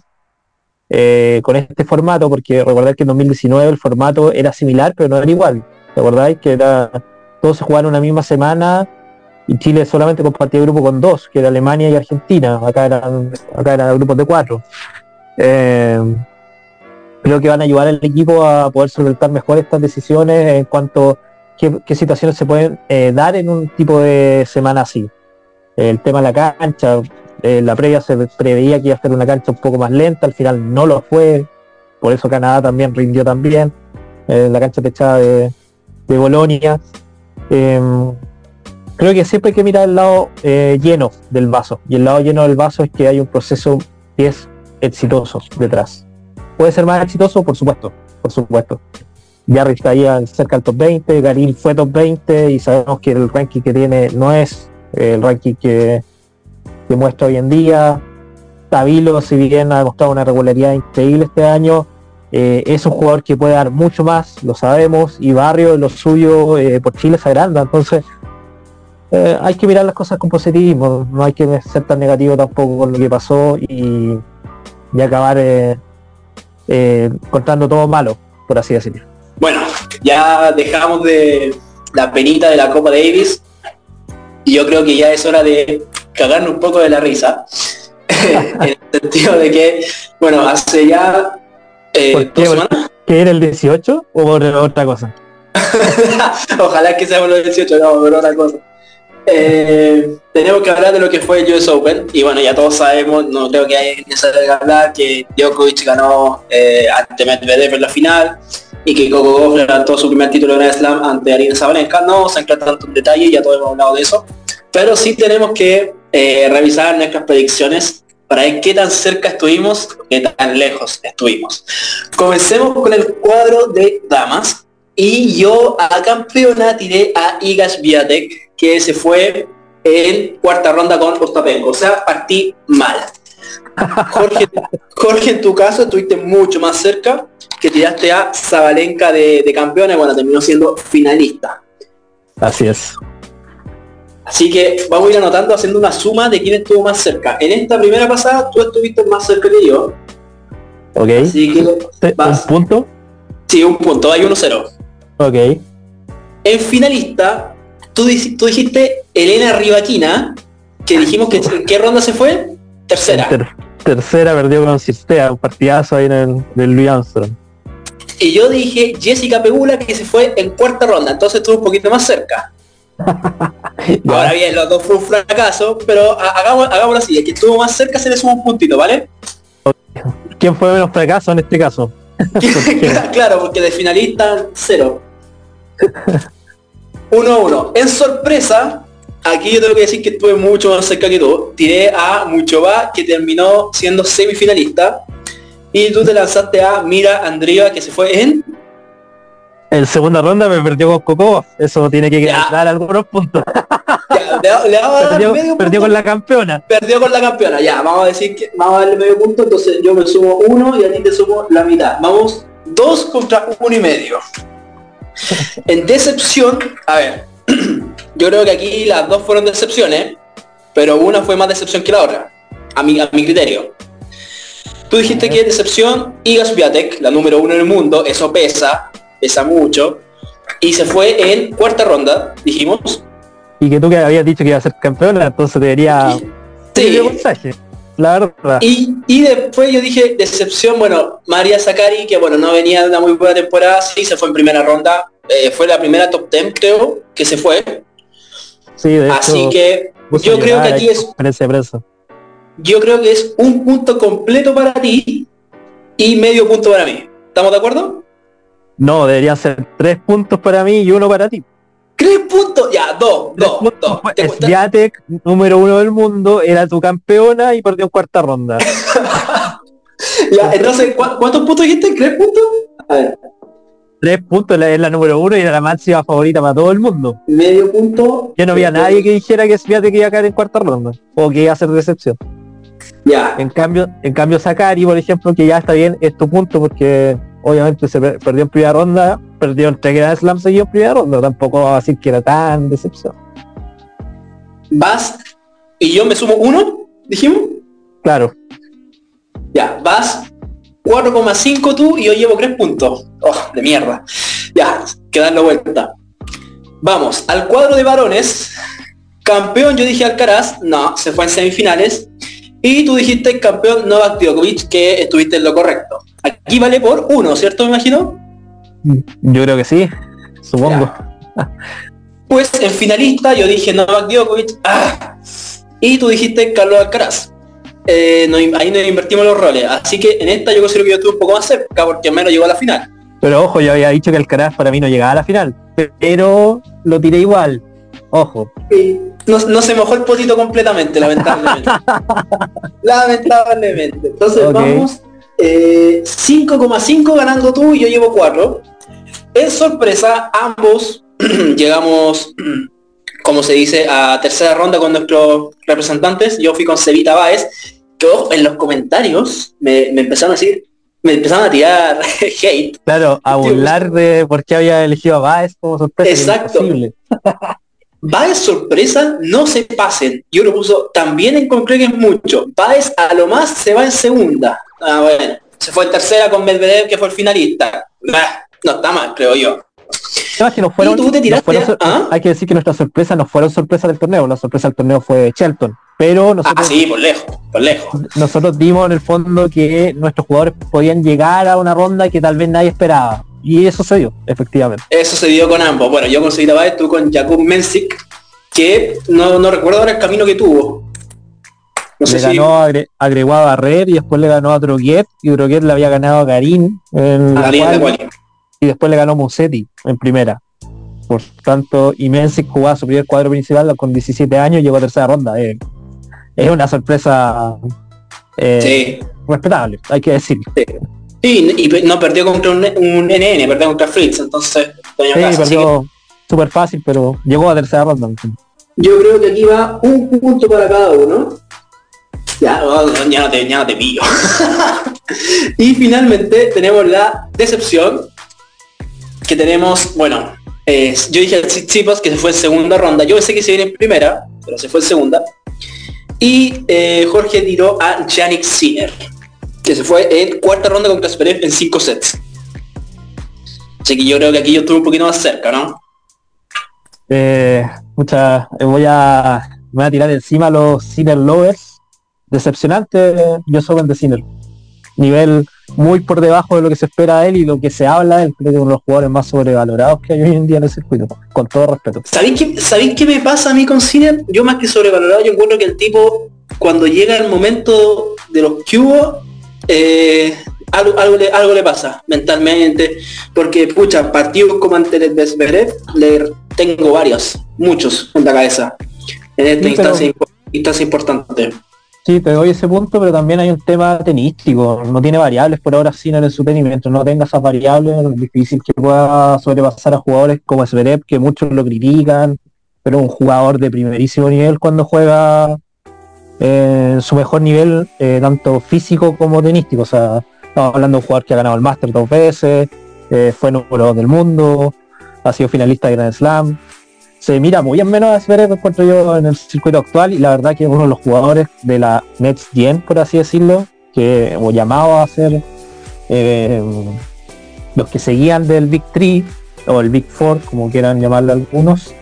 eh, con este formato, porque recordad que en 2019 el formato era similar, pero no era igual. ¿Recordáis que todos se jugaron una misma semana y Chile solamente compartía grupo con dos, que era Alemania y Argentina. Acá eran, acá eran grupos de cuatro. Eh, creo que van a ayudar al equipo a poder solventar mejor estas decisiones en cuanto a qué, situaciones se pueden eh, dar en un tipo de semana así. El tema de la cancha, eh, la previa se preveía que iba a ser una cancha un poco más lenta, al final no lo fue, por eso Canadá también rindió también, la cancha techada de, de Bolonia. Em, creo que siempre hay que mirar el lado eh, lleno del vaso. Y el lado lleno del vaso es que hay un proceso que es exitoso detrás. ¿Puede ser más exitoso? Por supuesto, por supuesto. Jarry está cerca del top 20, Garín fue top 20 y sabemos que el ranking que tiene no es el ranking que, que muestra hoy en día. Tabilo, si bien ha demostrado una regularidad increíble este año, eh, es un jugador que puede dar mucho más, lo sabemos, y Barrio, lo suyo eh, por Chile se agranda, entonces eh, hay que mirar las cosas con positivismo, no hay que ser tan negativo tampoco con lo que pasó y, acabar eh, eh, contando todo malo, por así decirlo. Bueno, ya dejamos de la penita de la Copa Davis y yo creo que ya es hora de cagarnos un poco de la risa. en el sentido de que, bueno, hace ya eh, ¿Que era el 18 o otra cosa? Ojalá que sea por el 18, no, por otra cosa. Eh, tenemos que hablar de lo que fue el US Open y bueno ya todos sabemos no creo que hay que hablar que Djokovic ganó eh, ante Medvedev en la final y que Coco Goff levantó su primer título en el Slam ante Arina Sabalenka. No se entra tanto en detalle ya todos hemos hablado de eso pero sí tenemos que eh, revisar nuestras predicciones para ver qué tan cerca estuvimos qué tan lejos estuvimos. Comencemos con el cuadro de damas y yo a campeona tiré a Igas Viatek que se fue en cuarta ronda con Ostapenko. O sea, partí mal. Jorge, Jorge, en tu caso estuviste mucho más cerca, que tiraste a Zabalenka de, de campeona, bueno, terminó siendo finalista. Así es. Así que vamos a ir anotando, haciendo una suma de quién estuvo más cerca. En esta primera pasada tú estuviste más cerca que yo. Ok. Así que ¿Un punto? Sí, un punto, hay 1-0. Ok. En finalista Tú, dijiste Elena Rivaquina, que dijimos que en qué ronda se fue? Tercera. tercera perdió con Cistea, un partidazo ahí en el, del Louis Armstrong. Y yo dije Jessica Pegula que se fue en cuarta ronda, entonces estuvo un poquito más cerca. Ahora bien, los dos fue un fracaso, pero hagamos, hagámoslo así, el que estuvo más cerca se le suma un puntito, ¿vale? ¿Quién fue menos fracaso en este caso? claro, porque de finalista, cero. 1-1. En sorpresa, aquí yo tengo que decir que estuve mucho más cerca que tú. Tiré a Muchova, que terminó siendo semifinalista. Y tú te lanzaste a Mira Andriva, que se fue en... En segunda ronda me perdió con Coco. Eso tiene que dar algunos puntos. perdió, con la campeona. Perdió con la campeona, ya. Vamos a decir que vamos a darle medio punto. Entonces yo me sumo uno y a ti te sumo la mitad. Vamos dos contra uno y medio. En decepción, a ver, yo creo que aquí las dos fueron decepciones. pero una fue más decepción que la otra, a mi, a mi criterio. Tú dijiste que es decepción Iga Swiatek, la número uno en el mundo, eso pesa, pesa mucho, y se fue en cuarta ronda, dijimos. Y que tú que habías dicho que iba a ser campeona, entonces debería... Sí. mensaje, la verdad. Y, y después yo dije, decepción, bueno, María Zakari, que bueno, no venía de una muy buena temporada, sí, se fue en primera ronda, eh, fue la primera top 10 creo, que se fue. Sí, de hecho, Así que yo creo que aquí es preso, preso. yo creo que es un punto completo para ti y medio punto para mí. ¿Estamos de acuerdo? No, deberían ser tres puntos para mí y uno para ti. Tres puntos, ya, dos, dos, dos. Swiatek, número uno del mundo, era tu campeona y perdió en cuarta ronda. Ya, entonces, ¿cu- ¿cuántos puntos dijiste? ¿Tres puntos? A ver, Tres puntos, es la número uno y era la máxima favorita para todo el mundo. medio punto. Yo no vi a nadie que dijera que Swiatek iba a caer en cuarta ronda o que iba a ser decepción. Ya, En cambio, en cambio Sakari, por ejemplo, que ya está bien, es tu punto porque obviamente se per- perdió en primera ronda, perdió en tres Grand Slam seguido en primera ronda, tampoco va a decir que era tan decepción. vas y yo me sumo uno, dijimos. Claro, Ya, vas 4,5 tú y yo llevo 3 puntos. Oh, de mierda. Ya, que darle vuelta. Vamos, al cuadro de varones. Campeón, yo dije Alcaraz. No, se fue en semifinales. Y tú dijiste campeón Novak Djokovic, que estuviste en lo correcto. Aquí vale por uno, ¿cierto? Me imagino. Yo creo que sí, supongo. Pues en finalista yo dije Novak Djokovic. ah, y tú dijiste Carlos Alcaraz. Eh, no- ahí nos invertimos los roles. Así que en esta yo considero que yo estuve un poco más cerca porque al menos llegó a la final. Pero ojo, yo había dicho que Alcaraz para mí no llegaba a la final, pero lo tiré igual. Ojo, No, no se mojó el potito completamente, lamentablemente. lamentablemente. Entonces vamos eh, 5,5 ganando tú y yo llevo 4. Es sorpresa, ambos llegamos, como se dice, a tercera ronda con nuestros representantes. Yo fui con Cevita Baez, que en los comentarios me, me empezaron a decir, me empezaron a tirar hate. claro, a burlar de por qué había elegido a Baez como sorpresa. Exacto. Baez sorpresa, no se pasen. Yo lo puso también en que es mucho. Baez a lo más se va en segunda. Ah, bueno. Se fue en tercera con Medvedev, que fue el finalista. Ah, no está mal, creo yo. Además que no fueron, tú te no tiraste fueron ¿ah? hay que decir que nuestras sorpresas no fueron sorpresas del torneo, la sorpresa del torneo fue Shelton. Pero Ah, nosotros, sí, por lejos, por lejos. nosotros dimos en el fondo que nuestros jugadores podían llegar a una ronda que tal vez nadie esperaba. Y eso se dio, efectivamente. Eso se dio con ambos. Bueno, yo conseguí la Baez, tú con Jakub Mensik, que no, no recuerdo ahora el camino que tuvo. No sé le si... ganó a, Gre- a Barrer y después le ganó a Droguet y Droguet le había ganado a Garín en a la cual- y después le ganó Musetti en primera. Por tanto, y Mensic jugaba su primer cuadro principal con 17 años y llegó a tercera ronda. Eh, es una sorpresa eh, Sí. respetable, hay que decir. Sí, y no perdió contra un, un NN, perdió contra Fritz, entonces... Sí, perdió súper fácil, pero llegó a tercera ronda. Yo creo que aquí va un punto para cada uno. Ya, no, no, ya no te, ya no te pillo. y finalmente tenemos la decepción. Que tenemos, bueno, yo dije a Tsitsipas que se fue en segunda ronda. Yo pensé que se viene en primera, pero se fue en segunda. Y eh, Jorge tiró a Yannick Sinner, que se fue en cuarta ronda con Kasparev en cinco sets. Así que yo creo que aquí yo estuve un poquito más cerca, ¿no? Eh, eh, voy a voy a tirar encima los Sinner Lovers. Decepcionante yo soy de Sinner. Nivel muy por debajo de lo que se espera de él y lo que se habla de él, creo que uno de los jugadores más sobrevalorados que hay hoy en día en el circuito, con todo respeto. ¿Sabéis qué, ¿Sabéis qué me pasa a mí con Sinner? Yo más que sobrevalorado, yo encuentro que el tipo, cuando llega el momento de los cubos, eh, algo, algo, le, algo le pasa mentalmente, porque, pucha, partidos como ante el de Zverev, le tengo varios, muchos en la cabeza, en esta Sí, pero- instancia, impo- instancia importante. Sí, te doy ese punto, pero también hay un tema tenístico. No tiene variables por ahora Sinner en su tenis. Mientras no tenga esas variables, es difícil que pueda sobrepasar a jugadores como Zverev, que muchos lo critican, pero un jugador de primerísimo nivel cuando juega eh, su mejor nivel, eh, tanto físico como tenístico. O sea, estamos hablando de un jugador que ha ganado el Master dos veces, eh, fue número dos del mundo, ha sido finalista de Grand Slam. Se mira muy en menos a Zverev encuentro yo en el circuito actual y la verdad que es uno de los jugadores de la Next Gen, por así decirlo, que hemos llamado a ser eh, los que seguían del Big 3 o el Big Four, como quieran llamarlo algunos,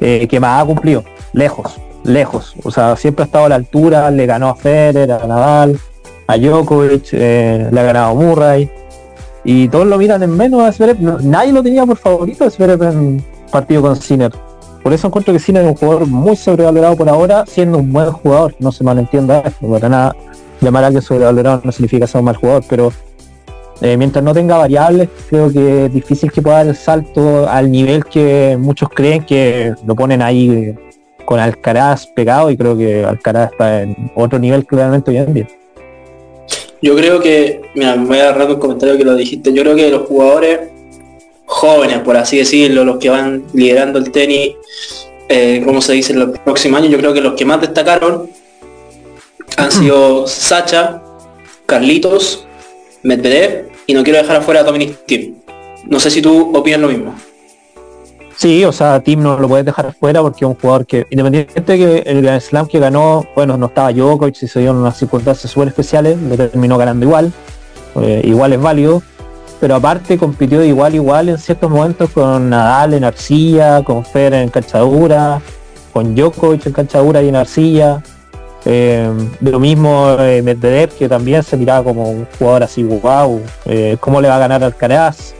eh, que más ha cumplido, lejos, lejos. O sea, siempre ha estado a la altura, le ganó a Federer, a Nadal, a Djokovic, eh, le ha ganado a Murray. Y todos lo miran en menos a Zverev. nadie lo tenía por favorito a Zverev en partido con Sinner. Por eso encuentro que Sinner es un jugador muy sobrevalorado por ahora, siendo un buen jugador. No se malentienda esto, para nada llamar a alguien sobrevalorado no significa ser un mal jugador, pero eh, mientras no tenga variables, creo que es difícil que pueda dar el salto al nivel que muchos creen que lo ponen ahí con Alcaraz pegado y creo que Alcaraz está en otro nivel claramente hoy en día. Yo creo que, mira, me voy a agarrar un comentario que lo dijiste, yo creo que los jugadores jóvenes, por así decirlo, los que van liderando el tenis, eh, como se dice en los próximos años, yo creo que los que más destacaron han sido Sacha, Carlitos, Medvedev y no quiero dejar afuera a Dominic Thiem. No sé si tú opinas lo mismo. Sí, o sea, Tim no lo puedes dejar fuera porque es un jugador que, independiente de que el Grand Slam que ganó, bueno, no estaba Djokovic y se dio en unas circunstancias súper especiales, lo terminó ganando igual, eh, igual es válido, pero aparte compitió de igual igual en ciertos momentos con Nadal en arcilla, con Fer en canchadura, con Djokovic en canchadura y en arcilla, eh, lo mismo eh, Medvedev, que también se miraba como un jugador así, wow, eh, ¿cómo le va a ganar al Caraz?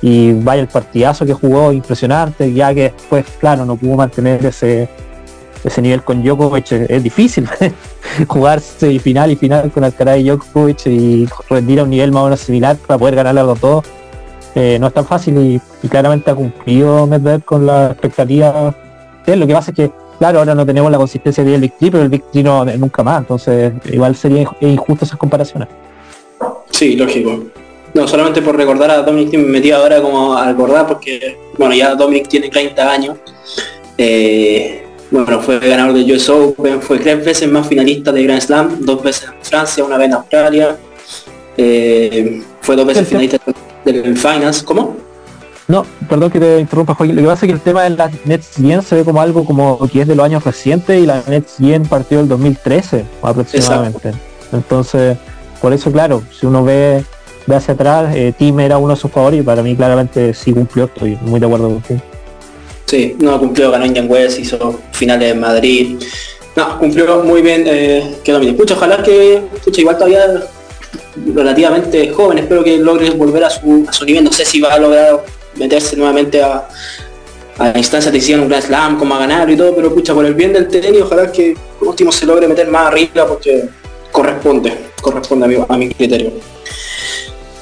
Y vaya el partidazo que jugó, impresionante, ya que después, claro, no pudo mantener ese, ese nivel con Djokovic, es difícil jugar final y final con Alcaraz y Djokovic y rendir a un nivel más o menos similar para poder ganar a los dos. Eh, no es tan fácil y, claramente ha cumplido Medvedev con la expectativa Lo que pasa es que Claro, ahora no tenemos la consistencia del Big pero el Big no nunca más, entonces igual sería injusto esas comparaciones. Sí, lógico. No, solamente por recordar a Dominic me metí ahora como a recordar porque, bueno, ya Dominic tiene 30 años. Eh, bueno, fue ganador de US Open, fue tres veces más finalista de Grand Slam, dos veces en Francia, una vez en Australia. Eh, fue dos veces finalista del Finals. ¿Cómo? No, perdón que te interrumpa, Joaquín. Lo que pasa es que el tema de la Nets Gen se ve como algo como que es de los años recientes y la Nets Gen partió del 2013 aproximadamente. Entonces, por eso, claro, si uno ve, ve hacia atrás, eh, Tim era uno de sus favoritos y para mí claramente sí cumplió, estoy muy de acuerdo con usted. Sí, no cumplió, ganó Indian West, hizo finales en Madrid. No, cumplió muy bien eh, que domine. Pucha, ojalá que, pucha, igual todavía relativamente joven, espero que logre volver a su, nivel, no sé si va a lograr meterse nuevamente a, a instancias de hicieron un Grand Slam, como a ganar y todo, pero pucha, por el bien del tenis, ojalá que último se logre meter más arriba porque corresponde, corresponde a mi, a mi criterio.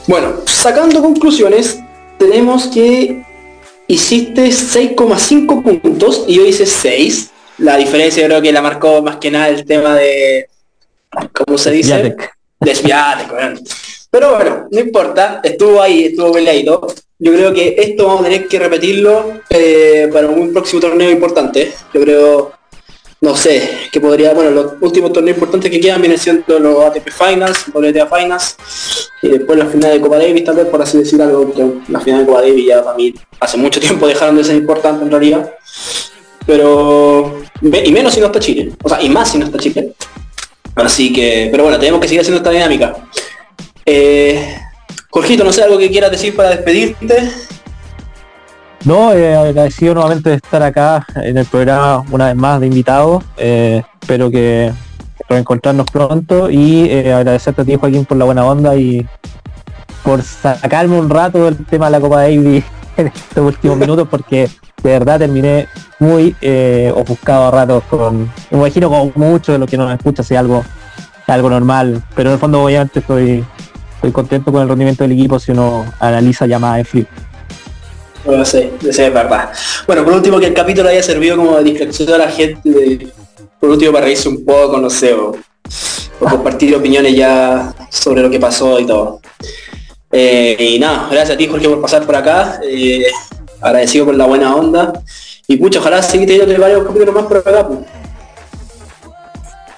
Bueno, sacando conclusiones, tenemos que hiciste 6,5 puntos y yo hice 6. La diferencia creo que la marcó más que nada el tema de, ¿cómo se dice? Desviate. Pero bueno, no importa, estuvo ahí, estuvo peleado. Yo creo que esto vamos a tener que repetirlo eh, para un próximo torneo importante. Yo creo, no sé, que podría, bueno, los últimos torneos importantes que quedan vienen siendo los ATP Finals, WTA Finals, y después la final de Copa Davis tal vez, por así decir algo, la final de Copa Davis ya para mí hace mucho tiempo dejaron de ser importante en realidad. Pero, y menos si no está Chile, o sea, y más si no está Chile. Así que, pero bueno, tenemos que seguir haciendo esta dinámica. Eh, Jorgito, no sé, algo que quieras decir para despedirte. No, eh, agradecido nuevamente de estar acá en el programa una vez más de invitados. Eh, espero que reencontrarnos pronto y eh, agradecerte a ti Joaquín por la buena onda y por sacarme un rato del tema de la Copa Davis en estos últimos minutos porque de verdad terminé muy eh, ofuscado a ratos con, me imagino con mucho de lo que nos escucha sea algo, algo normal, pero en el fondo obviamente estoy estoy contento con el rendimiento del equipo si uno analiza llamadas en frío. Bueno, sí, es verdad. Bueno, por último que el capítulo haya servido como de distracción a la gente, por último para reírse un poco, no sé, o, compartir opiniones ya sobre lo que pasó y todo. Eh, y nada, gracias a ti Jorge por pasar por acá, eh, agradecido por la buena onda, y pucha, ojalá seguir teniendo varios capítulos más por acá. Pues.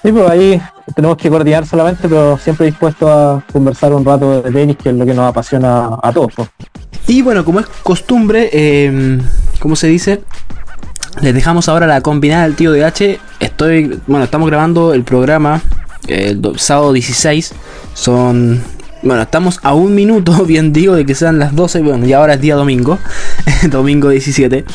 Sí, pues ahí tenemos que coordinar solamente, pero siempre dispuesto a conversar un rato de tenis, que es lo que nos apasiona a todos. Y bueno, como es costumbre, eh, ¿cómo se dice? Les dejamos ahora la combinada del tío de H. Estoy, bueno, estamos grabando el programa el sábado 16. Son bueno, estamos a un minuto, bien digo, de que sean las 12. Bueno, y ahora es día domingo, domingo 17.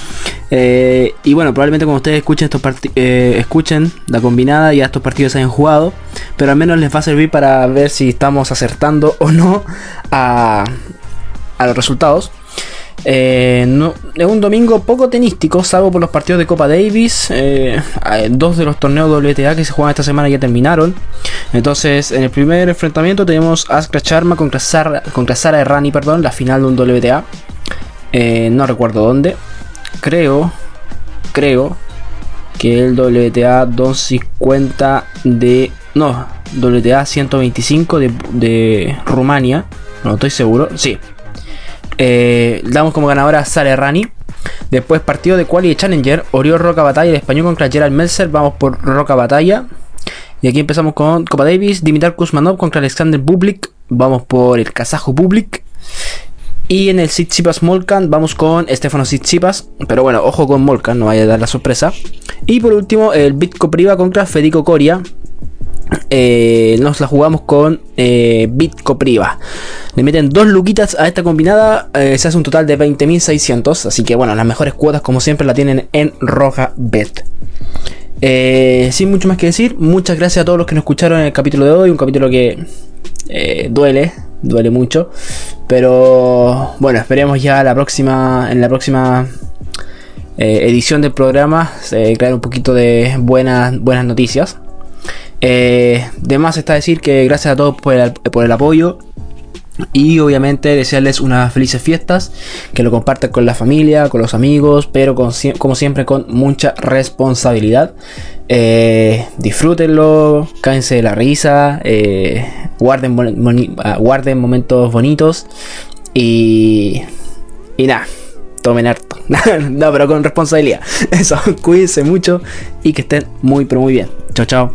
Eh, y bueno, probablemente cuando ustedes escuchen estos eh, escuchen la combinada, ya estos partidos se hayan jugado. Pero al menos les va a servir para ver si estamos acertando o no a, a los resultados. Eh, es un domingo poco tenístico, salvo por los partidos de Copa Davis. Eh, dos de los torneos WTA que se juegan esta semana ya terminaron. Entonces, en el primer enfrentamiento tenemos Askra Sharma contra Sara, contra Sara Errani, perdón, la final de un WTA. Eh, no recuerdo dónde. Creo, creo que el WTA 250 de. No, WTA 125 de, de Rumania. No estoy seguro. Sí, eh, damos como ganadora a Sara Rani. Después partido de Quali y Challenger, Oriol Roca Batalla, el español contra Gerald Melzer, vamos por Roca Batalla. Y aquí empezamos con Copa Davis, Dimitar Kuzmanov contra Alexander Bublik, vamos por el kazajo Bublik. Y en el Tsitsipas Molkan vamos con Stefano Tsitsipas, pero bueno, ojo con Molkan, no vaya a dar la sorpresa. Y por último, el Bitco Priva contra Federico Coria, eh, nos la jugamos con eh, Bitco Priva. Le meten dos luquitas a esta combinada, eh, se hace un total de 20.600. Así que bueno, las mejores cuotas como siempre la tienen en Roja Bet. sin mucho más que decir, muchas gracias a todos los que nos escucharon en el capítulo de hoy. Un capítulo que duele, duele mucho. Pero bueno, esperemos ya la próxima, en la próxima edición del programa crear un poquito de buenas, buenas noticias. Eh, de más está decir que gracias a todos por el, apoyo. Y obviamente desearles unas felices fiestas, que lo compartan con la familia, con los amigos, pero como siempre con mucha responsabilidad. Eh, disfrútenlo, cáense de la risa, eh, guarden, ah, guarden momentos bonitos y, y nada, tomen harto. no, pero con responsabilidad. Eso, cuídense mucho y que estén muy, pero muy bien. Chao, chao.